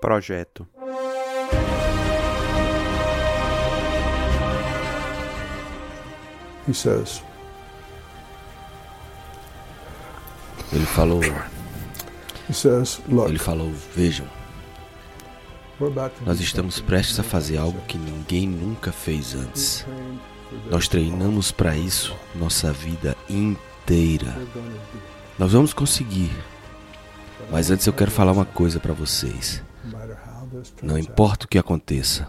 Projeto. He says, Ele falou, he says, look, ele falou, vejam, nós estamos prestes a fazer algo que ninguém nunca fez antes. Nós treinamos para isso nossa vida inteira. Nós vamos conseguir. Mas antes eu quero falar uma coisa para vocês. Não importa o que aconteça,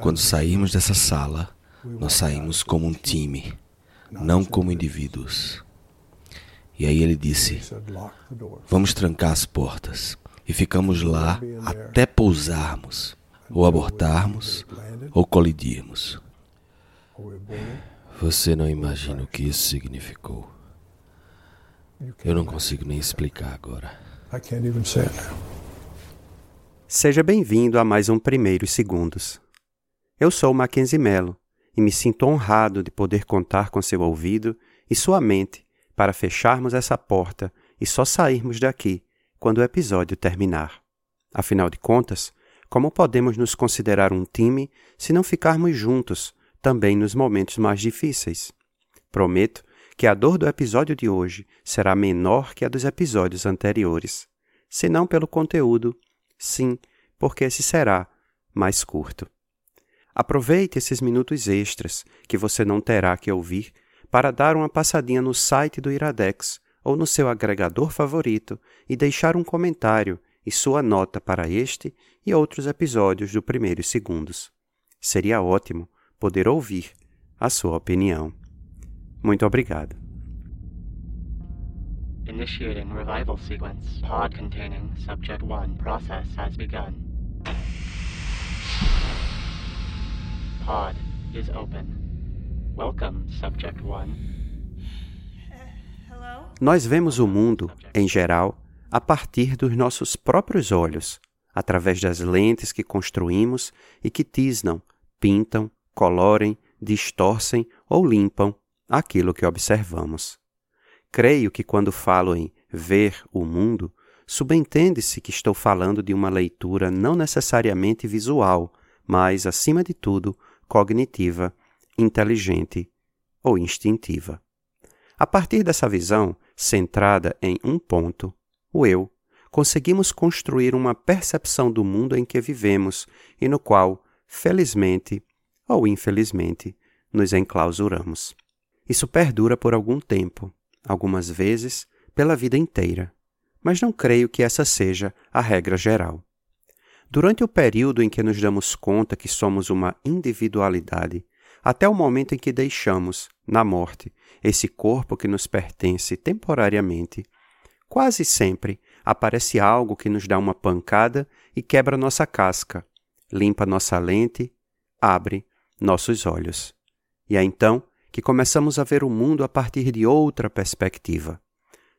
quando sairmos dessa sala, nós saímos como um time, não como indivíduos. E aí ele disse. Vamos trancar as portas. E ficamos lá até pousarmos, ou abortarmos, ou colidirmos. Você não imagina o que isso significou. Eu não consigo nem explicar agora. I can't even say it now. Seja bem-vindo a mais um Primeiros Segundos. Eu sou Mackenzie Mello e me sinto honrado de poder contar com seu ouvido e sua mente para fecharmos essa porta e só sairmos daqui quando o episódio terminar. Afinal de contas, como podemos nos considerar um time se não ficarmos juntos também nos momentos mais difíceis? Prometo que a dor do episódio de hoje será menor que a dos episódios anteriores, se não pelo conteúdo, sim, porque esse será mais curto. Aproveite esses minutos extras que você não terá que ouvir para dar uma passadinha no site do Iradex ou no seu agregador favorito e deixar um comentário e sua nota para este e outros episódios do Primeiros Segundos. Seria ótimo poder ouvir a sua opinião. Muito obrigado. Initiating revival sequence. Pod containing Subject 1 process has begun. Pod is open. Welcome, Subject 1. Nós vemos o mundo, em geral, a partir dos nossos próprios olhos, através das lentes que construímos e que tisnam, pintam, colorem, distorcem ou limpam aquilo que observamos. Creio que quando falo em ver o mundo, subentende-se que estou falando de uma leitura não necessariamente visual, mas, acima de tudo, cognitiva, inteligente ou instintiva. A partir dessa visão, centrada em um ponto, o eu, conseguimos construir uma percepção do mundo em que vivemos e no qual, felizmente ou infelizmente, nos enclausuramos. Isso perdura por algum tempo, algumas vezes pela vida inteira, mas não creio que essa seja a regra geral. Durante o período em que nos damos conta que somos uma individualidade, até o momento em que deixamos, na morte, esse corpo que nos pertence temporariamente, quase sempre aparece algo que nos dá uma pancada e quebra nossa casca, limpa nossa lente, abre nossos olhos. E é então que começamos a ver o mundo a partir de outra perspectiva.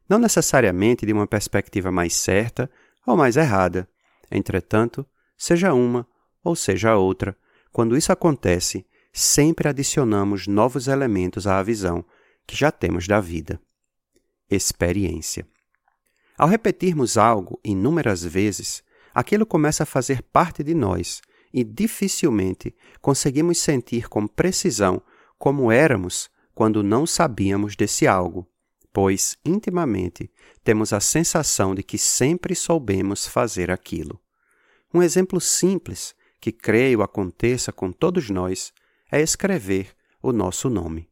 Não necessariamente de uma perspectiva mais certa ou mais errada. Entretanto, seja uma ou seja outra, quando isso acontece, sempre adicionamos novos elementos à visão que já temos da vida. Experiência. Ao repetirmos algo inúmeras vezes, aquilo começa a fazer parte de nós e dificilmente conseguimos sentir com precisão como éramos quando não sabíamos desse algo, pois intimamente temos a sensação de que sempre soubemos fazer aquilo. Um exemplo simples que creio aconteça com todos nós é escrever o nosso nome.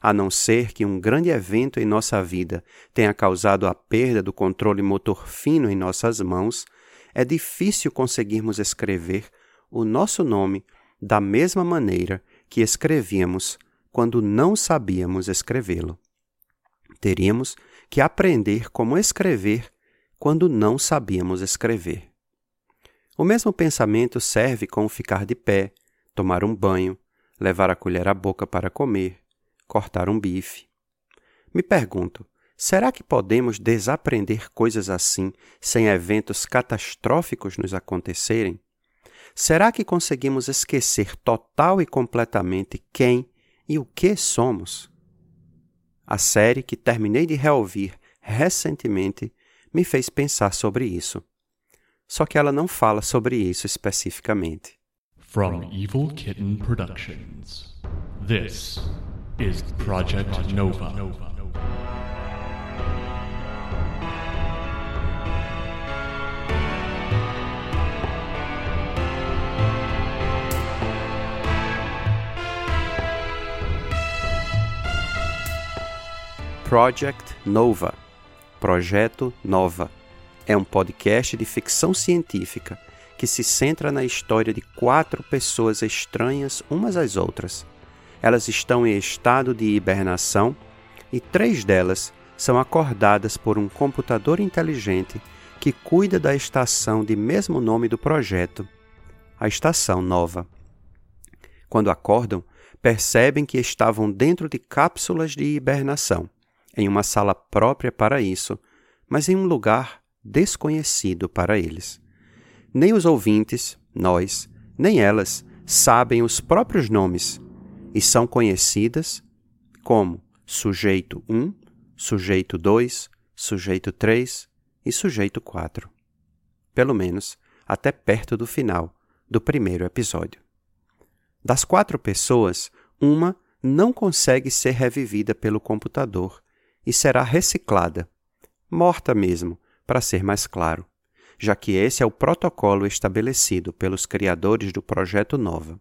A não ser que um grande evento em nossa vida tenha causado a perda do controle motor fino em nossas mãos, é difícil conseguirmos escrever o nosso nome da mesma maneira que escrevíamos quando não sabíamos escrevê-lo. Teríamos que aprender como escrever quando não sabíamos escrever. O mesmo pensamento serve com ficar de pé, tomar um banho, levar a colher à boca para comer, cortar um bife. Me pergunto, será que podemos desaprender coisas assim sem eventos catastróficos nos acontecerem? será que conseguimos esquecer total e completamente quem e o que somos? A série que terminei de reouvir recentemente me fez pensar sobre isso. Só que ela não fala sobre isso especificamente. From Evil Kitten Productions, this is Project Nova. Project Nova. Projeto Nova. É um podcast de ficção científica que se centra na história de quatro pessoas estranhas umas às outras. Elas estão em estado de hibernação e três delas são acordadas por um computador inteligente que cuida da estação de mesmo nome do projeto, a Estação Nova. Quando acordam, percebem que estavam dentro de cápsulas de hibernação em uma sala própria para isso, mas em um lugar desconhecido para eles. Nem os ouvintes, nós, nem elas sabem os próprios nomes e são conhecidas como sujeito 1, sujeito 2, sujeito 3 e sujeito 4. Pelo menos até perto do final do primeiro episódio. Das quatro pessoas, uma não consegue ser revivida pelo computador e será reciclada, morta mesmo, para ser mais claro, já que esse é o protocolo estabelecido pelos criadores do projeto Nova.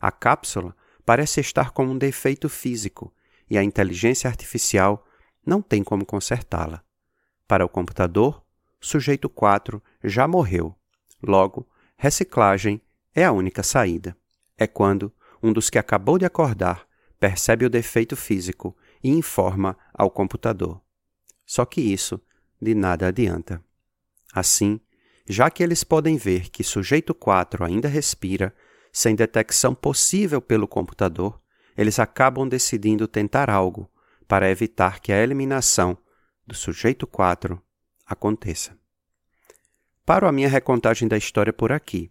A cápsula parece estar com um defeito físico e a inteligência artificial não tem como consertá-la. Para o computador, sujeito 4 já morreu. Logo, reciclagem é a única saída. É quando um dos que acabou de acordar percebe o defeito físico e informa ao computador. Só que isso de nada adianta. Assim, já que eles podem ver que sujeito 4 ainda respira, sem detecção possível pelo computador, eles acabam decidindo tentar algo para evitar que a eliminação do sujeito 4 aconteça. Paro a minha recontagem da história por aqui,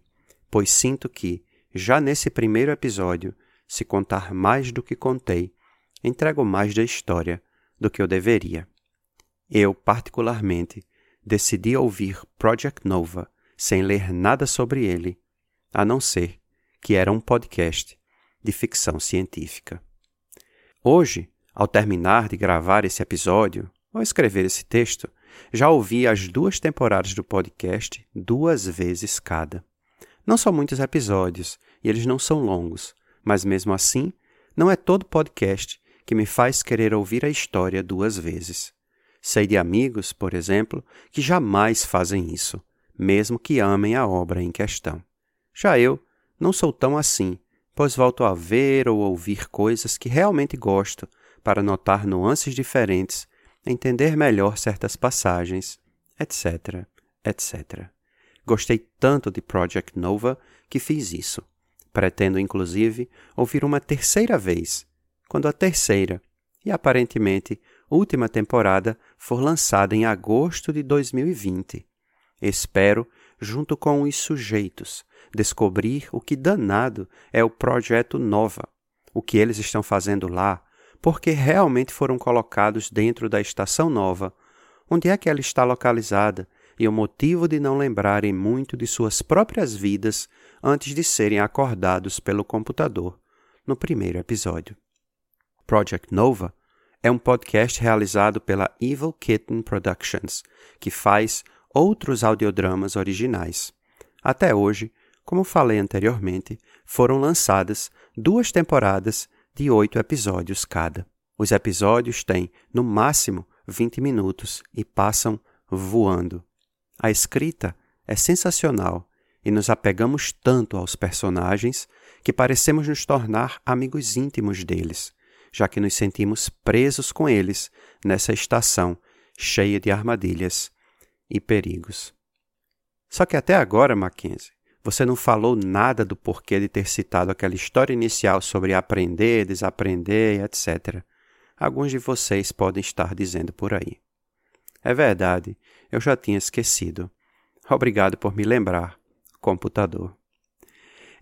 pois sinto que, já nesse primeiro episódio, se contar mais do que contei, entrego mais da história do que eu deveria. Eu, particularmente, decidi ouvir Project Nova sem ler nada sobre ele, a não ser que era um podcast de ficção científica. Hoje, ao terminar de gravar esse episódio, ou escrever esse texto, já ouvi as duas temporadas do podcast duas vezes cada. Não são muitos episódios e eles não são longos, mas mesmo assim, não é todo podcast que me faz querer ouvir a história duas vezes. Sei de amigos, por exemplo, que jamais fazem isso, mesmo que amem a obra em questão. Já eu não sou tão assim, pois volto a ver ou ouvir coisas que realmente gosto para notar nuances diferentes, entender melhor certas passagens, etc, etc. Gostei tanto de Project Nova que fiz isso. Pretendo, inclusive, ouvir uma terceira vez quando a terceira e aparentemente última temporada for lançada em agosto de 2020. Espero, junto com os sujeitos, descobrir o que danado é o projeto Nova, o que eles estão fazendo lá, porque realmente foram colocados dentro da estação nova, onde é que ela está localizada e o motivo de não lembrarem muito de suas próprias vidas antes de serem acordados pelo computador no primeiro episódio. Project Nova é um podcast realizado pela Evil Kitten Productions, que faz outros audiodramas originais. Até hoje, como falei anteriormente, foram lançadas duas temporadas de oito episódios cada. Os episódios têm, no máximo, 20 minutos e passam voando. A escrita é sensacional e nos apegamos tanto aos personagens que parecemos nos tornar amigos íntimos deles já que nos sentimos presos com eles nessa estação cheia de armadilhas e perigos. Só que até agora, Mackenzie, você não falou nada do porquê de ter citado aquela história inicial sobre aprender, desaprender, etc. Alguns de vocês podem estar dizendo por aí. É verdade, eu já tinha esquecido. Obrigado por me lembrar, computador.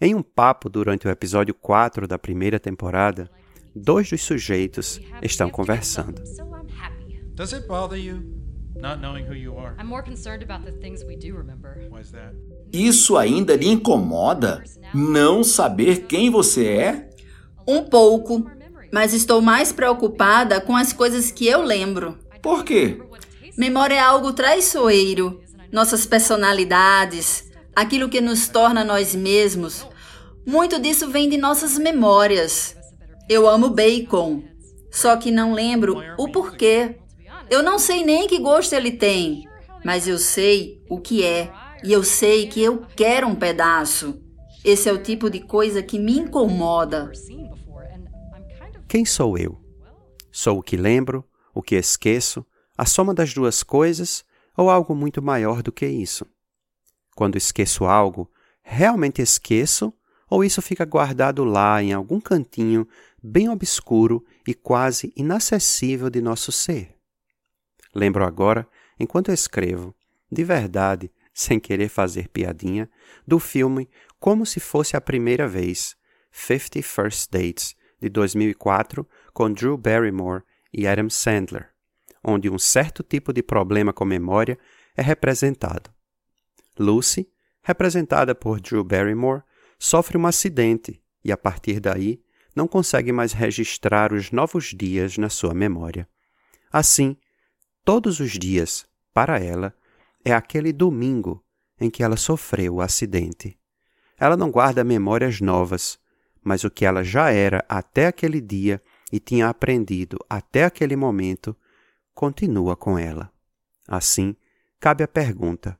Em um papo durante o episódio 4 da primeira temporada, dois dos sujeitos estão conversando. Does it bother you not knowing who you are? I'm more concerned about the things we do remember. Why's that? Isso ainda lhe incomoda? Não saber quem você é? Um pouco, mas estou mais preocupada com as coisas que eu lembro. Por quê? Memória é algo traiçoeiro. Nossas personalidades, aquilo que nos torna nós mesmos. Muito disso vem de nossas memórias. Eu amo bacon, só que não lembro o porquê. Eu não sei nem que gosto ele tem, mas eu sei o que é. E eu sei que eu quero um pedaço. Esse é o tipo de coisa que me incomoda. Quem sou eu? Sou o que lembro, o que esqueço, a soma das duas coisas ou algo muito maior do que isso? Quando esqueço algo, realmente esqueço ou isso fica guardado lá em algum cantinho bem obscuro e quase inacessível de nosso ser? Lembro agora, enquanto escrevo, de verdade, sem querer fazer piadinha, do filme Como se fosse a primeira vez, Fifty First Dates, de 2004, com Drew Barrymore e Adam Sandler, onde um certo tipo de problema com memória é representado. Lucy, representada por Drew Barrymore, sofre um acidente e, a partir daí, não consegue mais registrar os novos dias na sua memória. Assim, todos os dias, para ela, é aquele domingo em que ela sofreu o acidente. Ela não guarda memórias novas, mas o que ela já era até aquele dia e tinha aprendido até aquele momento continua com ela. Assim, cabe a pergunta: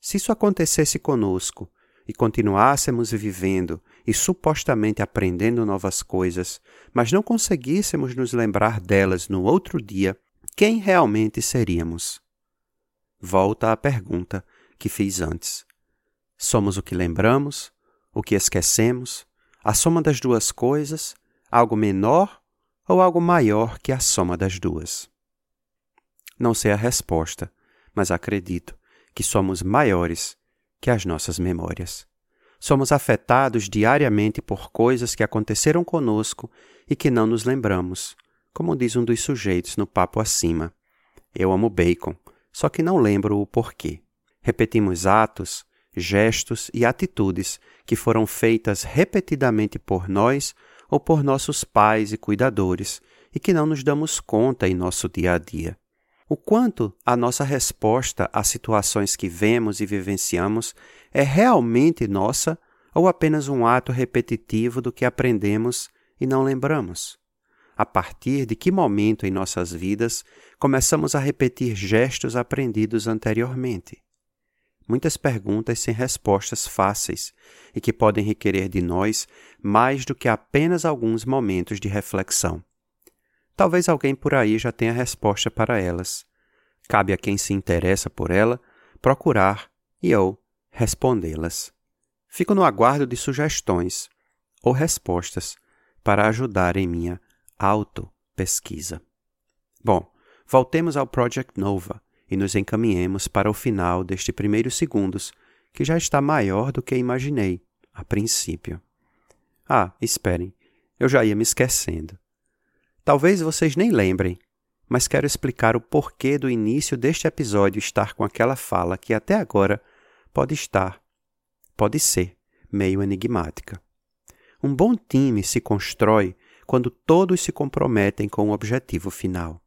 se isso acontecesse conosco e continuássemos vivendo e supostamente aprendendo novas coisas, mas não conseguíssemos nos lembrar delas no outro dia, quem realmente seríamos? Volta à pergunta que fiz antes. Somos o que lembramos, o que esquecemos, a soma das duas coisas, algo menor ou algo maior que a soma das duas? Não sei a resposta, mas acredito que somos maiores que as nossas memórias. Somos afetados diariamente por coisas que aconteceram conosco e que não nos lembramos, como diz um dos sujeitos no papo acima. Eu amo bacon, só que não lembro o porquê. Repetimos atos, gestos e atitudes que foram feitas repetidamente por nós ou por nossos pais e cuidadores e que não nos damos conta em nosso dia a dia. O quanto a nossa resposta às situações que vemos e vivenciamos é realmente nossa ou apenas um ato repetitivo do que aprendemos e não lembramos? A partir de que momento em nossas vidas começamos a repetir gestos aprendidos anteriormente? Muitas perguntas sem respostas fáceis e que podem requerer de nós mais do que apenas alguns momentos de reflexão. Talvez alguém por aí já tenha resposta para elas. Cabe a quem se interessa por ela procurar e ou respondê-las. Fico no aguardo de sugestões ou respostas para ajudar em minha auto-pesquisa. Bom, voltemos ao Project Nova e nos encaminhemos para o final deste primeiros segundos, que já está maior do que imaginei a princípio. Ah, esperem, eu já ia me esquecendo. Talvez vocês nem lembrem, mas quero explicar o porquê do início deste episódio estar com aquela fala que até agora pode estar, pode ser, meio enigmática. Um bom time se constrói quando todos se comprometem com o objetivo final.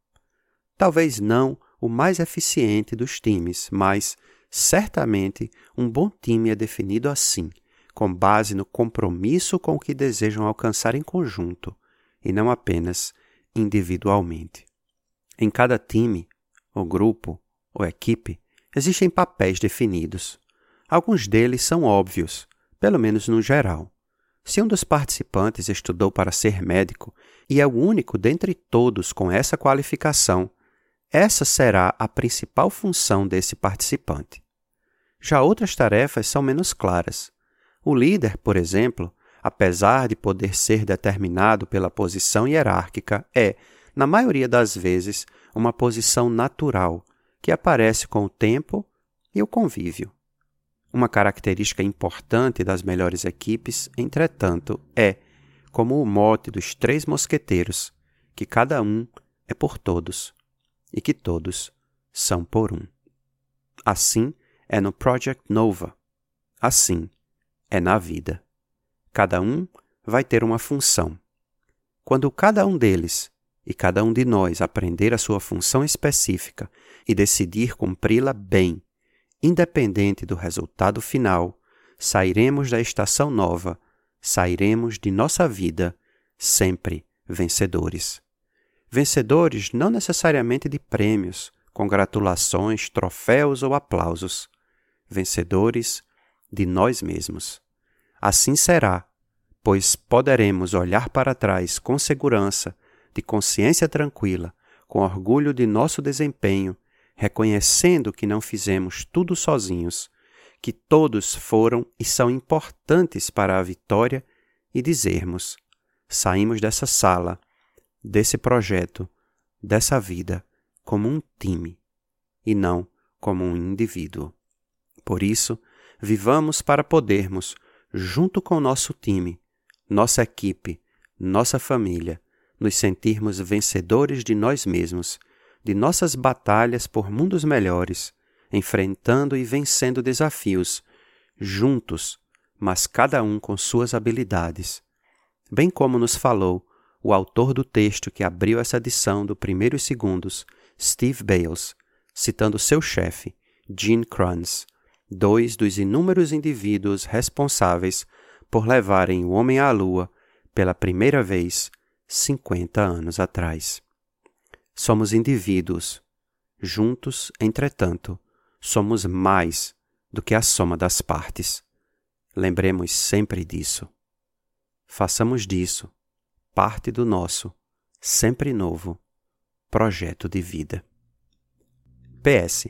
Talvez não o mais eficiente dos times, mas certamente um bom time é definido assim, com base no compromisso com o que desejam alcançar em conjunto e não apenas individualmente. Em cada time, ou grupo, ou equipe, existem papéis definidos. Alguns deles são óbvios, pelo menos no geral. Se um dos participantes estudou para ser médico e é o único dentre todos com essa qualificação, essa será a principal função desse participante. Já outras tarefas são menos claras. O líder, por exemplo, apesar de poder ser determinado pela posição hierárquica, é, na maioria das vezes, uma posição natural que aparece com o tempo e o convívio. Uma característica importante das melhores equipes, entretanto, é, como o mote dos três mosqueteiros, que cada um é por todos e que todos são por um. Assim é no Project Nova. Assim é na vida. Cada um vai ter uma função. Quando cada um deles e cada um de nós aprender a sua função específica e decidir cumpri-la bem, independente do resultado final, sairemos da estação nova, sairemos de nossa vida sempre vencedores. Vencedores não necessariamente de prêmios, congratulações, troféus ou aplausos. Vencedores de nós mesmos. Assim será pois poderemos olhar para trás com segurança, de consciência tranquila, com orgulho de nosso desempenho, reconhecendo que não fizemos tudo sozinhos, que todos foram e são importantes para a vitória e dizermos: saímos dessa sala, desse projeto, dessa vida, como um time e não como um indivíduo. Por isso, vivamos para podermos, junto com nosso time, nossa equipe, nossa família, nos sentirmos vencedores de nós mesmos, de nossas batalhas por mundos melhores, enfrentando e vencendo desafios, juntos, mas cada um com suas habilidades. Bem como nos falou o autor do texto que abriu essa edição do Primeiros Segundos, Steve Bales, citando seu chefe, Gene Kranz, dois dos inúmeros indivíduos responsáveis por levarem o homem à lua pela primeira vez 50 anos atrás. Somos indivíduos. Juntos, entretanto, somos mais do que a soma das partes. Lembremos sempre disso. Façamos disso parte do nosso, sempre novo, projeto de vida. PS.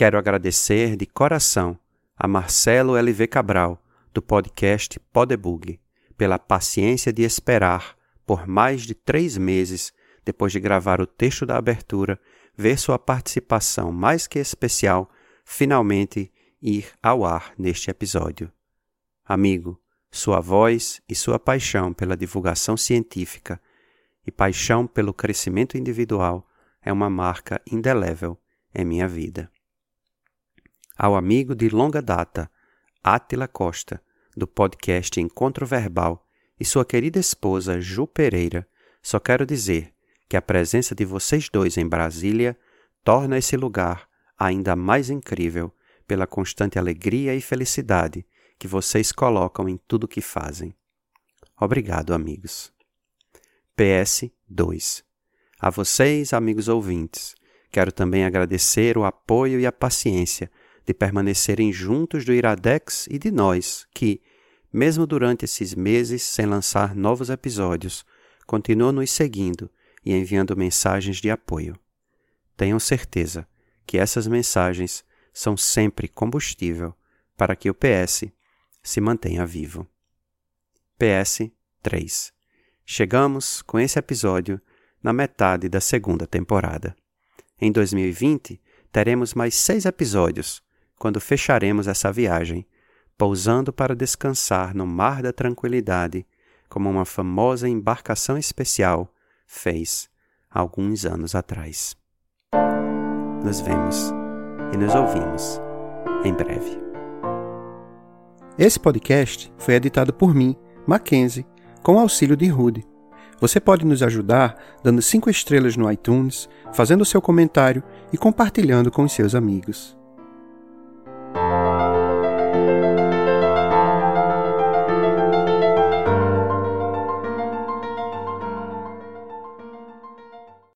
Quero agradecer de coração a Marcelo LV Cabral do podcast Podebug, pela paciência de esperar por mais de três meses depois de gravar o texto da abertura, ver sua participação mais que especial finalmente ir ao ar neste episódio. Amigo, sua voz e sua paixão pela divulgação científica e paixão pelo crescimento individual é uma marca indelével em minha vida. Ao amigo de longa data, Átila Costa, do podcast Encontro Verbal, e sua querida esposa Ju Pereira, só quero dizer que a presença de vocês dois em Brasília torna esse lugar ainda mais incrível pela constante alegria e felicidade que vocês colocam em tudo que fazem. Obrigado, amigos. PS 2. A vocês, amigos ouvintes, quero também agradecer o apoio e a paciência de permanecerem juntos do Iradex e de nós, que, mesmo durante esses meses sem lançar novos episódios, continuam nos seguindo e enviando mensagens de apoio. Tenham certeza que essas mensagens são sempre combustível para que o PS se mantenha vivo. PS 3. Chegamos, com esse episódio, na metade da segunda temporada. Em 2020, teremos mais seis episódios quando fecharemos essa viagem, pousando para descansar no mar da tranquilidade, como uma famosa embarcação especial fez alguns anos atrás. Nos vemos e nos ouvimos em breve. Esse podcast foi editado por mim, Mackenzie, com auxílio de Rude. Você pode nos ajudar dando cinco estrelas no iTunes, fazendo seu comentário e compartilhando com os seus amigos.